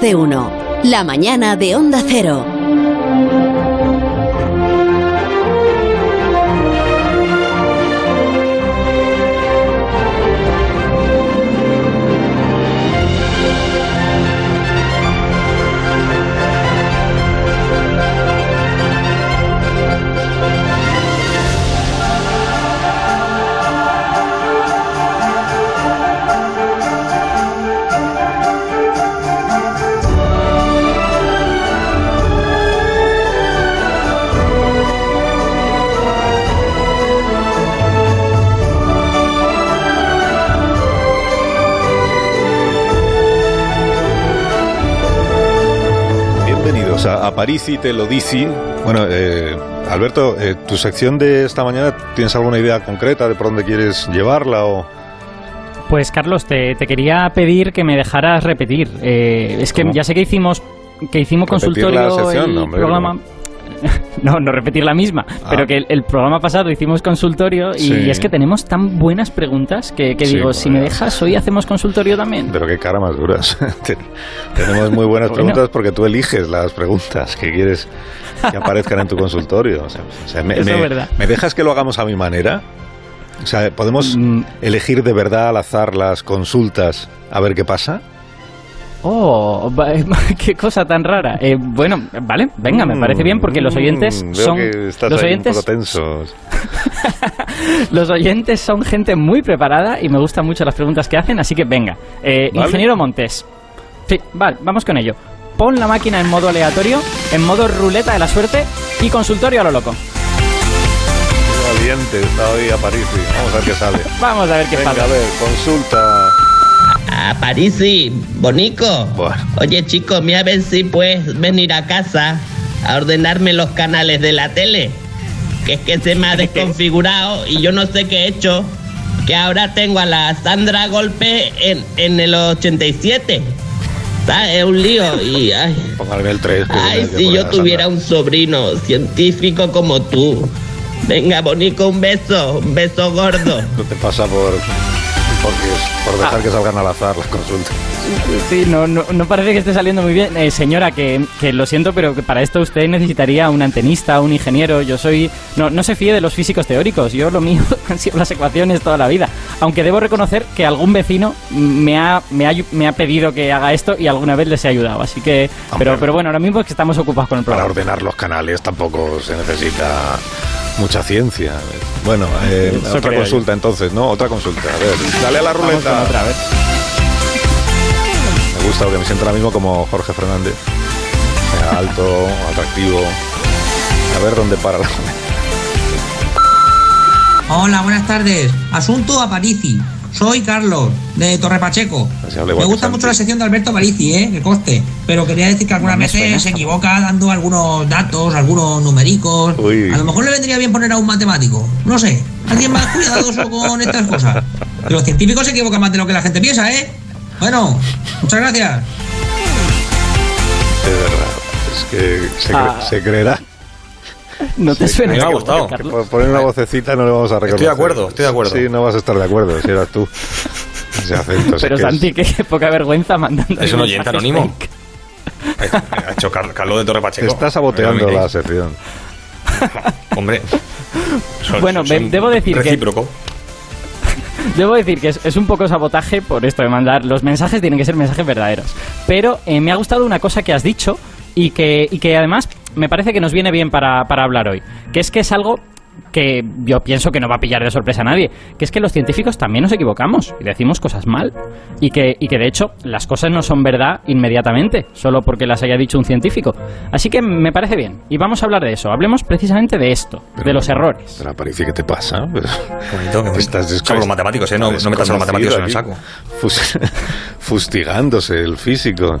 de uno. La mañana de Onda Cero. Y te lo dice. Bueno, eh, Alberto, eh, tu sección de esta mañana, ¿tienes alguna idea concreta de por dónde quieres llevarla o...? Pues Carlos, te, te quería pedir que me dejaras repetir. Eh, es que ¿Cómo? ya sé que hicimos que hicimos ¿Repetir consultorio la No, hombre, programa. No, no repetir la misma, Ah. pero que el, el programa pasado hicimos consultorio y Sí. es que tenemos tan buenas preguntas que, que Sí, digo, si me dejas hoy hacemos consultorio también. Pero qué cara más duras. Ten- Tenemos muy buenas Bueno. preguntas porque tú eliges las preguntas que quieres que aparezcan en tu consultorio. O sea, o sea, me, Eso me- es verdad. ¿me dejas que lo hagamos a mi manera? O sea, ¿podemos Mm. elegir de verdad al azar las consultas a ver qué pasa? Oh, qué cosa tan rara. Eh, bueno, vale, venga, me parece bien porque los oyentes Mm, veo son que estás los ahí oyentes un poco tensos. Los oyentes son gente muy preparada y me gustan mucho las preguntas que hacen, así que venga. Eh, Vale. Ingeniero Montes. Sí, vale, vamos con ello. Pon la máquina en modo aleatorio, en modo ruleta de la suerte y consultorio a lo loco. Valiente está hoy a París. Vamos a ver qué sale. Vamos a ver qué Venga, pasa. a ver, consulta. A Parisi, bonico. Bueno. Oye, chico, mira a ver si puedes venir a casa a ordenarme los canales de la tele. Que es que se me ha desconfigurado y yo no sé qué he hecho. Que ahora tengo a la Sandra Golpe en, en el 87. ¿Sabes? Es un lío y... Ay, Póngale el 3. ay si yo tuviera un sobrino científico como tú. Venga, bonico, un beso. Un beso gordo. No te pasa por, porque, por dejar que salgan al azar las consultas. Sí, no, no, no parece que esté saliendo muy bien. Eh, señora, que, que lo siento, pero que para esto usted necesitaría un antenista, un ingeniero. Yo soy. No, no se fíe de los físicos teóricos. Yo lo mío han sido las ecuaciones toda la vida. Aunque debo reconocer que algún vecino me ha, me ha, me ha pedido que haga esto y alguna vez les he ayudado. Así que. Pero, Hombre. pero bueno, ahora mismo es que estamos ocupados con el Para programa. ordenar los canales tampoco se necesita mucha ciencia. Bueno, eh, otra consulta entonces, ¿no? Otra consulta. A ver, dale a la Vamos con ruleta. otra vez. Me gusta porque me siento ahora mismo como Jorge Fernández. Sea alto, atractivo. A ver dónde para la ruleta. Hola, buenas tardes. Asunto a Parisi. Soy Carlos, de Torre Pacheco. Me gusta mucho la sección de Alberto Parisi, ¿eh? Que coste. Pero quería decir que algunas No suena veces se equivoca dando algunos datos, algunos numericos. Uy. A lo mejor le vendría bien poner a un matemático. No sé. Alguien más cuidadoso con estas cosas. Que los científicos se equivocan más de lo que la gente piensa, ¿eh? Bueno, muchas gracias. De verdad. Es que se, cre- Ah. se creerá. No te Sí, suena. me ha gustado. Que por poner una vocecita no le vamos a reconocer. Estoy de acuerdo, estoy de acuerdo. Sí, no vas a estar de acuerdo si eras tú. Ese acento. sí Pero que es- Santi, qué poca vergüenza mandando. Es un oyente anónimo. fake. Ha hecho Car- Carlos de Torre Pacheco. Está saboteando No me la sección. Hombre. son- Bueno, son debo decir que- recíproco. Debo decir que es, es un poco sabotaje por esto de mandar. Los mensajes tienen que ser mensajes verdaderos. Pero eh, me ha gustado una cosa que has dicho y que, y que además me parece que nos viene bien para, para hablar hoy. Que es que es algo que yo pienso que no va a pillar de sorpresa a nadie, que es que los científicos también nos equivocamos y decimos cosas mal y que, y que de hecho las cosas no son verdad inmediatamente, solo porque las haya dicho un científico. Así que me parece bien y vamos a hablar de eso, hablemos precisamente de esto, de los errores. Pero parece que te pasa. Pero- bonito. Estás Son los matemáticos, ¿eh? No, no metas a los matemáticos en el saco. Fus- fustigándose el físico.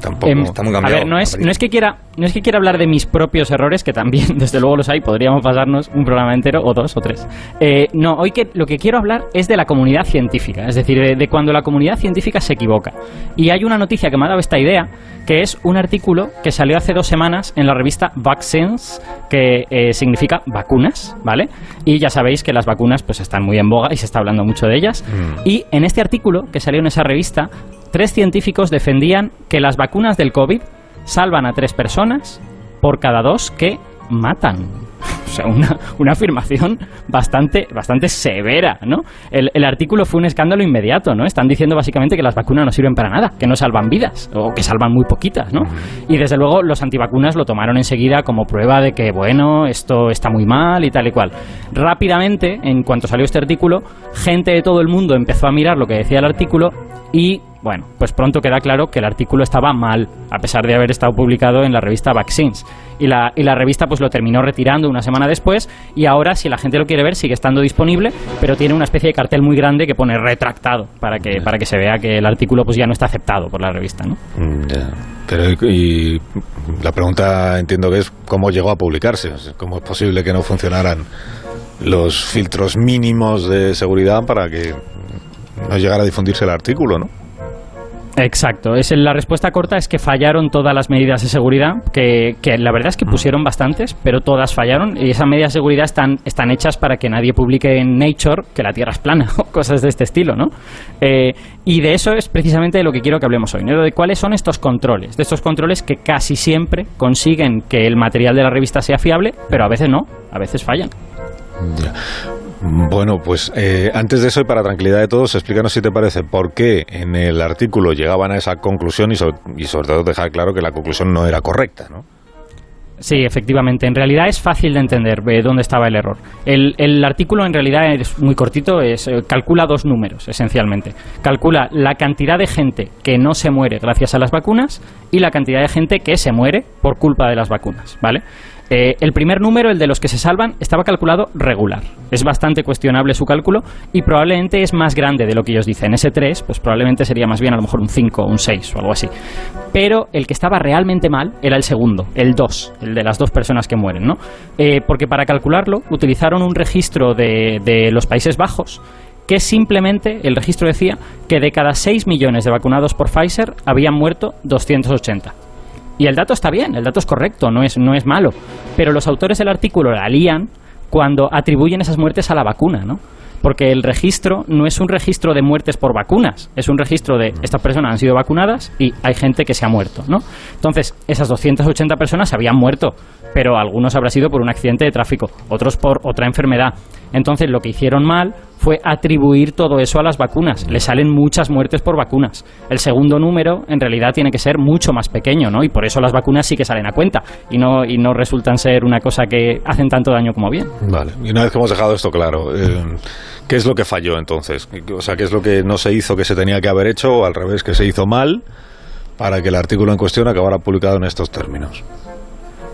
Tampoco. Em, está muy a ver, no es, Aparicio. no es que quiera, no es que quiera hablar de mis propios errores, que también, desde luego los hay, podríamos pasarnos un programa entero, o dos, o tres. Eh, no, hoy que lo que quiero hablar es de la comunidad científica, es decir, de, de cuando la comunidad científica se equivoca. Y hay una noticia que me ha dado esta idea, que es un artículo que salió hace dos semanas en la revista Vaccines, que eh, significa vacunas, ¿vale? Y ya sabéis que las vacunas pues están muy en boga y se está hablando mucho de ellas. Mm. Y en este artículo que salió en esa revista tres científicos defendían que las vacunas del COVID salvan a tres personas por cada dos que matan. O sea, una, una afirmación bastante, bastante severa, ¿no? El, el artículo fue un escándalo inmediato, ¿no? Están diciendo básicamente que las vacunas no sirven para nada, que no salvan vidas, o que salvan muy poquitas, ¿no? Y desde luego los antivacunas lo tomaron enseguida como prueba de que, bueno, esto está muy mal y tal y cual. Rápidamente, en cuanto salió este artículo, gente de todo el mundo empezó a mirar lo que decía el artículo y bueno, pues pronto queda claro que el artículo estaba mal, a pesar de haber estado publicado en la revista Vaccines. Y la, y la revista pues lo terminó retirando una semana después y ahora si la gente lo quiere ver sigue estando disponible, pero tiene una especie de cartel muy grande que pone retractado para que, para que se vea que el artículo pues ya no está aceptado por la revista, ¿no? Mm. Pero y, la pregunta entiendo que es cómo llegó a publicarse, cómo es posible que no funcionaran los filtros mínimos de seguridad para que no llegara a difundirse el artículo, ¿no? Exacto, es la respuesta corta es que fallaron todas las medidas de seguridad, que, que la verdad es que pusieron bastantes, pero todas fallaron y esas medidas de seguridad están, están hechas para que nadie publique en Nature que la Tierra es plana o cosas de este estilo, ¿no? Eh, y de eso es precisamente de lo que quiero que hablemos hoy, ¿no? De cuáles son estos controles, de estos controles que casi siempre consiguen que el material de la revista sea fiable, pero a veces no, a veces fallan. Bueno, pues eh, antes de eso y para tranquilidad de todos, explícanos si te parece por qué en el artículo llegaban a esa conclusión y sobre, y sobre todo dejar claro que la conclusión no era correcta, ¿no? Sí, efectivamente. En realidad es fácil de entender eh, dónde estaba el error. El, el artículo en realidad es muy cortito, es, eh, calcula dos números esencialmente. Calcula la cantidad de gente que no se muere gracias a las vacunas y la cantidad de gente que se muere por culpa de las vacunas, ¿vale? Eh, el primer número, el de los que se salvan, estaba calculado regular. Es bastante cuestionable su cálculo y probablemente es más grande de lo que ellos dicen. Ese 3, pues probablemente sería más bien a lo mejor un 5 o un 6 o algo así. Pero el que estaba realmente mal era el segundo, el 2, el de las dos personas que mueren, ¿no? Eh, porque para calcularlo utilizaron un registro de, de los Países Bajos que simplemente el registro decía que de cada 6 millones de vacunados por Pfizer habían muerto 280. Y el dato está bien, el dato es correcto, no es, no es malo. Pero los autores del artículo la lían cuando atribuyen esas muertes a la vacuna, ¿no? Porque el registro no es un registro de muertes por vacunas, es un registro de estas personas han sido vacunadas y hay gente que se ha muerto, ¿no? Entonces, esas 280 personas se habían muerto, pero algunos habrá sido por un accidente de tráfico, otros por otra enfermedad. Entonces, lo que hicieron mal fue atribuir todo eso a las vacunas. Le salen muchas muertes por vacunas. El segundo número, en realidad, tiene que ser mucho más pequeño, ¿no? Y por eso las vacunas sí que salen a cuenta y no, y no resultan ser una cosa que hacen tanto daño como bien. Vale, y una vez que hemos dejado esto claro, eh, ¿qué es lo que falló entonces? O sea, ¿qué es lo que no se hizo que se tenía que haber hecho o al revés, que se hizo mal para que el artículo en cuestión acabara publicado en estos términos?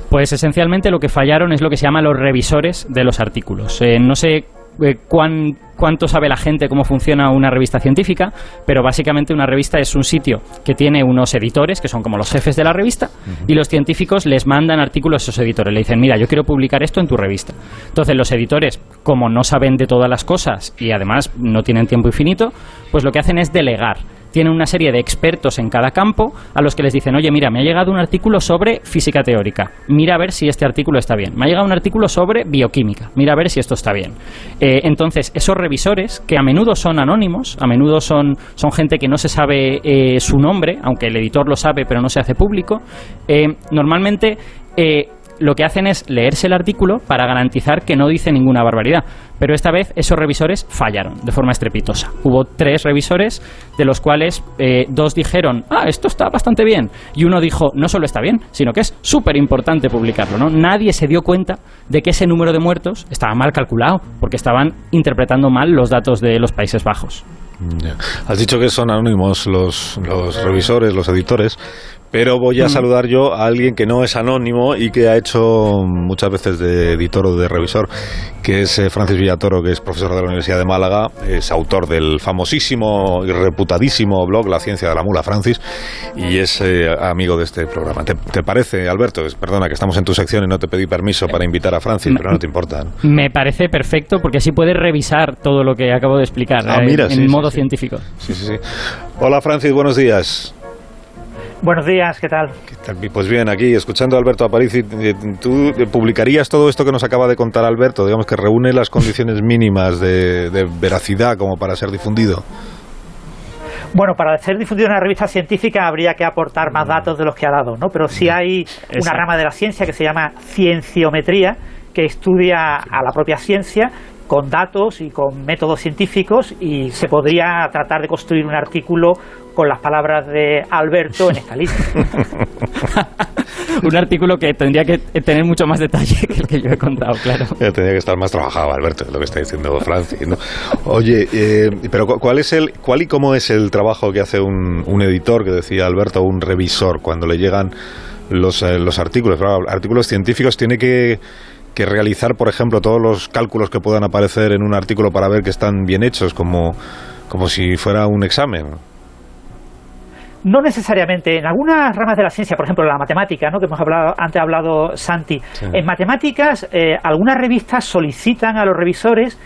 Pues esencialmente lo que fallaron es lo que se llama los revisores de los artículos. Eh, no sé eh, cuán, cuánto sabe la gente cómo funciona una revista científica, pero básicamente una revista es un sitio que tiene unos editores, que son como los jefes de la revista, y los científicos les mandan artículos a esos editores. Le dicen, mira, yo quiero publicar esto en tu revista. Entonces los editores, como no saben de todas las cosas y además no tienen tiempo infinito, pues lo que hacen es delegar tienen una serie de expertos en cada campo a los que les dicen, oye, mira, me ha llegado un artículo sobre física teórica, mira a ver si este artículo está bien. Me ha llegado un artículo sobre bioquímica, mira a ver si esto está bien. Eh, entonces, esos revisores, que a menudo son anónimos, a menudo son, son gente que no se sabe eh, su nombre, aunque el editor lo sabe, pero no se hace público, eh, normalmente... Lo que hacen es leerse el artículo para garantizar que no dice ninguna barbaridad. Pero esta vez esos revisores fallaron de forma estrepitosa. Hubo tres revisores, de los cuales eh, dos dijeron, ah, esto está bastante bien. Y uno dijo, no solo está bien, sino que es súper importante publicarlo. ¿no? Nadie se dio cuenta de que ese número de muertos estaba mal calculado, porque estaban interpretando mal los datos de los Países Bajos. Has dicho que son anónimos los, los revisores, los editores, pero voy a saludar yo a alguien que no es anónimo y que ha hecho muchas veces de editor o de revisor, que es eh, Francis Villatoro, que es profesor de la Universidad de Málaga, es autor del famosísimo y reputadísimo blog La Ciencia de la Mula, Francis, y es eh, amigo de este programa. ¿Te, te parece, Alberto? Perdona, que estamos en tu sección y no te pedí permiso para invitar a Francis, pero no te importa. ¿no? Me parece perfecto porque así puedes revisar todo lo que acabo de explicar Ah, eh, mira, en sí, sí, modo sí. científico. Sí, sí, sí. Hola, Francis, buenos días. Buenos días, ¿qué tal? ¿Qué tal? Pues bien, aquí escuchando a Alberto Aparici, eh, ¿tú publicarías todo esto que nos acaba de contar Alberto? Digamos que reúne las condiciones mínimas de, de veracidad como para ser difundido. Bueno, para ser difundida una revista científica habría que aportar más datos de los que ha dado, ¿no? Pero sí hay una rama de la ciencia que se llama cienciometría, que estudia a la propia ciencia con datos y con métodos científicos y se podría tratar de construir un artículo con las palabras de Alberto en esta lista. Un artículo que tendría que tener mucho más detalle que el que yo he contado, claro. Tendría que estar más trabajado, Alberto, es lo que está diciendo Francis. ¿no? Oye, eh, pero cu- ¿cuál es el, cuál y cómo es el trabajo que hace un, un editor, que decía Alberto, un revisor, cuando le llegan los, eh, los artículos? Artículos científicos tiene que, que realizar, por ejemplo, todos los cálculos que puedan aparecer en un artículo para ver que están bien hechos, como, como si fuera un examen. No necesariamente. En algunas ramas de la ciencia, por ejemplo, la matemática, ¿no? que hemos hablado, antes ha hablado Santi, Sí. en matemáticas eh, algunas revistas solicitan a los revisores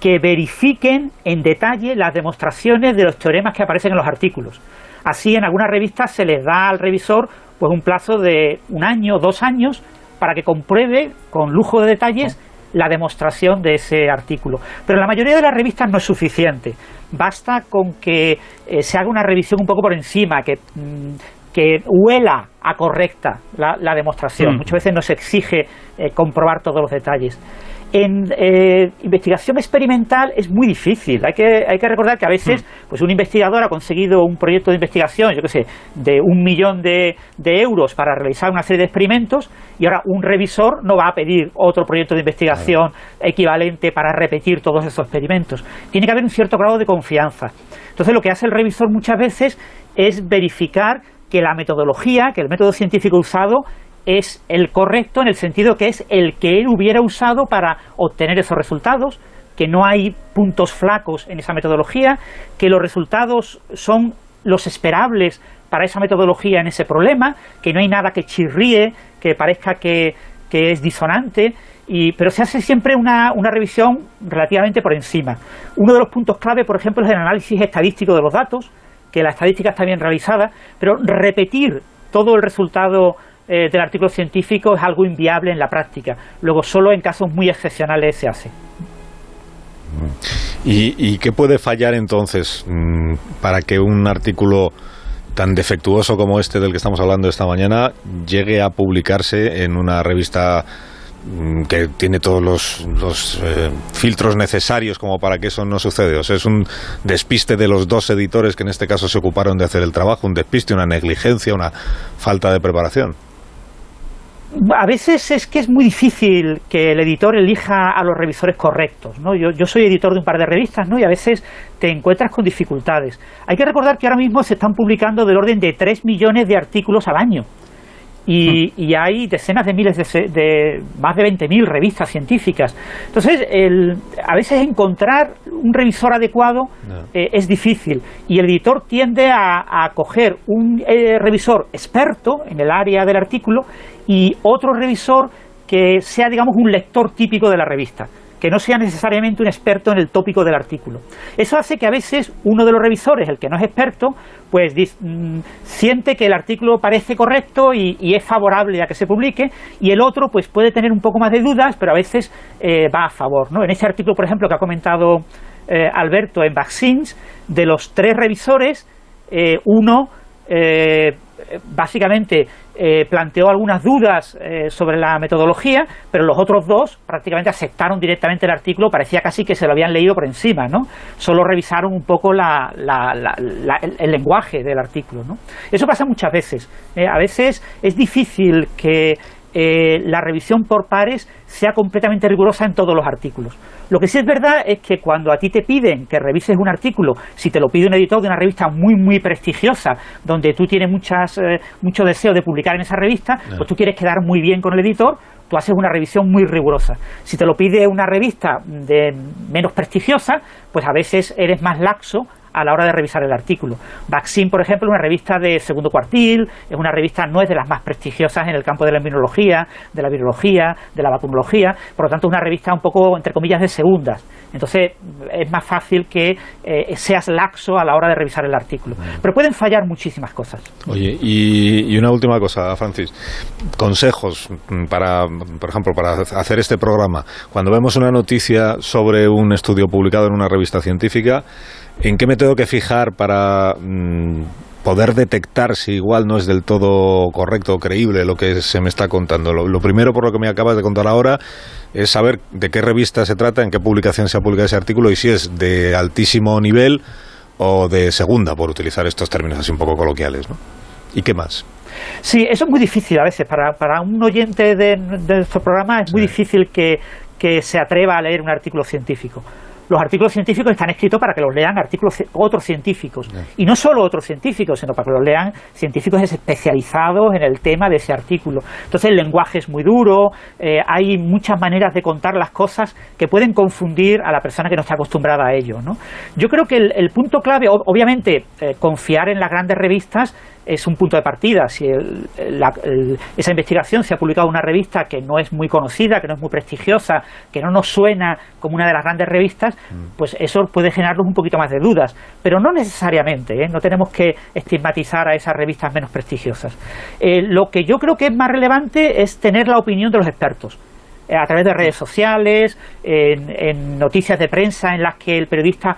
que verifiquen en detalle las demostraciones de los teoremas que aparecen en los artículos. Así, en algunas revistas se les da al revisor pues un plazo de un año, dos años, para que compruebe con lujo de detalles la demostración de ese artículo. Pero en la mayoría de las revistas no es suficiente. Basta con que eh, se haga una revisión un poco por encima, que, mm, que huela a correcta la, la demostración. Mm. Muchas veces no se exige eh, comprobar todos los detalles. En eh, investigación experimental es muy difícil. Hay que, hay que recordar que a veces pues un investigador ha conseguido un proyecto de investigación, yo qué sé, de un millón de, de euros para realizar una serie de experimentos y ahora un revisor no va a pedir otro proyecto de investigación equivalente para repetir todos esos experimentos. Tiene que haber un cierto grado de confianza. Entonces lo que hace el revisor muchas veces es verificar que la metodología, que el método científico usado es el correcto en el sentido que es el que él hubiera usado para obtener esos resultados, que no hay puntos flacos en esa metodología, que los resultados son los esperables para esa metodología en ese problema, que no hay nada que chirríe, que parezca que, que es disonante, y, pero se hace siempre una, una revisión relativamente por encima. Uno de los puntos clave, por ejemplo, es el análisis estadístico de los datos, que la estadística está bien realizada, pero repetir todo el resultado eh, del artículo científico es algo inviable en la práctica. Luego, solo en casos muy excepcionales se hace. ¿Y, qué puede fallar entonces mm, para que un artículo tan defectuoso como este del que estamos hablando esta mañana llegue a publicarse en una revista mm, que tiene todos los, los, eh, filtros necesarios como para que eso no suceda? O sea, es un despiste de los dos editores que en este caso se ocuparon de hacer el trabajo, un despiste, una negligencia, una falta de preparación. A veces es que es muy difícil que el editor elija a los revisores correctos. ¿no? Yo, yo soy editor de un par de revistas ¿no? y a veces te encuentras con dificultades. Hay que recordar que ahora mismo se están publicando del orden de 3 millones de artículos al año. Y, y hay decenas de miles de, de más de 20.000 revistas científicas. Entonces, el- a veces encontrar un revisor adecuado No. eh, es difícil y el editor tiende a, a coger un eh, revisor experto en el área del artículo y otro revisor que sea, digamos, un lector típico de la revista, que no sea necesariamente un experto en el tópico del artículo. Eso hace que a veces uno de los revisores, el que no es experto, pues diz- mm, siente que el artículo parece correcto y, es favorable a que se publique, y el otro pues puede tener un poco más de dudas, pero a veces eh, va a favor. ¿no? En ese artículo, por ejemplo, que ha comentado eh, Alberto en Vaccines, de los tres revisores, eh, uno básicamente eh, planteó algunas dudas eh, sobre la metodología, pero los otros dos prácticamente aceptaron directamente el artículo, parecía casi que se lo habían leído por encima, ¿no? Solo revisaron un poco la- la- la- el, lenguaje del artículo. Eso pasa muchas veces. eh, a veces es difícil que eh, la revisión por pares sea completamente rigurosa en todos los artículos. Lo que sí es verdad es que cuando a ti te piden que revises un artículo, si te lo pide un editor de una revista muy, muy prestigiosa, donde tú tienes muchas, eh, mucho deseo de publicar en esa revista, pues tú quieres quedar muy bien con el editor, tú haces una revisión muy rigurosa. Si te lo pide una revista de menos prestigiosa, pues a veces eres más laxo a la hora de revisar el artículo. Vaccine, por ejemplo, es una revista de segundo cuartil, es una revista, no es de las más prestigiosas en el campo de la inmunología, de la virología, de la vacunología, por lo tanto es una revista un poco, entre comillas, de segundas. Entonces es más fácil que eh, seas laxo a la hora de revisar el artículo. Pero pueden fallar muchísimas cosas. Oye, y, y una última cosa, Francis. Consejos para, por ejemplo, para hacer este programa. Cuando vemos una noticia sobre un estudio publicado en una revista científica, ¿En qué me tengo que fijar para mm, poder detectar si igual no es del todo correcto o creíble lo que se me está contando? Lo, primero, por lo que me acabas de contar ahora, es saber de qué revista se trata, en qué publicación se ha publicado ese artículo y si es de altísimo nivel o de segunda, por utilizar estos términos así un poco coloquiales. ¿no? ¿Y qué más? Sí, eso es muy difícil a veces. Para, para un oyente de, de nuestro programa es muy difícil que, que se atreva a leer un artículo científico los artículos científicos están escritos para que los lean artículos otros científicos. Y no solo otros científicos, sino para que los lean científicos especializados en el tema de ese artículo. Entonces el lenguaje es muy duro, eh, hay muchas maneras de contar las cosas que pueden confundir a la persona que no está acostumbrada a ello. ¿no? Yo creo que el, punto clave, obviamente, eh, confiar en las grandes revistas es un punto de partida. Si esa investigación se ha publicado en una revista que no es muy conocida, que no es muy prestigiosa, que no nos suena como una de las grandes revistas, mm. pues eso puede generarnos un poquito más de dudas. Pero no necesariamente, ¿eh? no tenemos que estigmatizar a esas revistas menos prestigiosas. Eh, lo que yo creo que es más relevante es tener la opinión de los expertos eh, a través de redes sociales, en, noticias de prensa en las que el periodista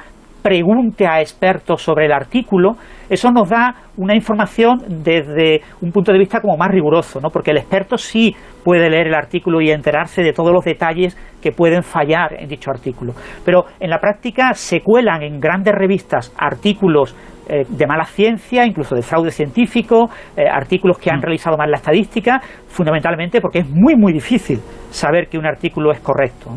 pregunte a expertos sobre el artículo, eso nos da una información desde un punto de vista como más riguroso, ¿no? porque el experto sí puede leer el artículo y enterarse de todos los detalles que pueden fallar en dicho artículo. Pero en la práctica se cuelan en grandes revistas artículos eh, de mala ciencia, incluso de fraude científico, eh, artículos que han mm. realizado mal la estadística, fundamentalmente porque es muy, muy difícil saber que un artículo es correcto.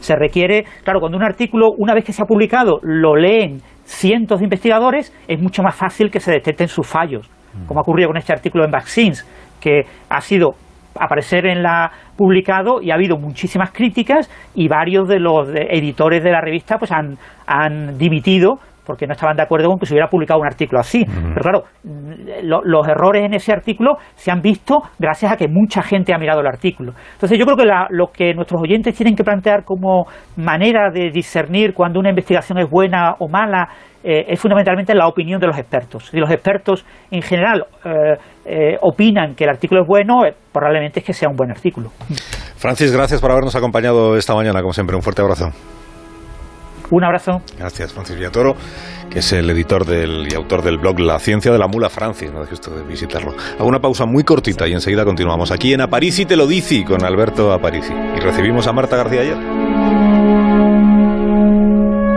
Se requiere, claro, cuando un artículo, una vez que se ha publicado, lo leen cientos de investigadores, es mucho más fácil que se detecten sus fallos, mm. como ha ocurrido con este artículo en Vaccines, que ha sido aparecer en la publicado y ha habido muchísimas críticas y varios de los editores de la revista pues han, han dimitido porque no estaban de acuerdo con que se hubiera publicado un artículo así. Pero claro, los errores en ese artículo se han visto gracias a que mucha gente ha mirado el artículo. Entonces yo creo que lo que nuestros oyentes tienen que plantear como manera de discernir cuando una investigación es buena o mala eh, es fundamentalmente la opinión de los expertos. Si los expertos en general eh, eh, opinan que el artículo es bueno, probablemente es que sea un buen artículo. Francis, gracias por habernos acompañado esta mañana, como siempre. Un fuerte abrazo. Un abrazo. Gracias, Francis Villatoro, que es el editor del, y autor del blog La Ciencia de la Mula Francis. No dejes usted de visitarlo. Hago una pausa muy cortita y enseguida continuamos aquí en Aparici te lo dice con Alberto Aparici. Y recibimos a Marta García ayer.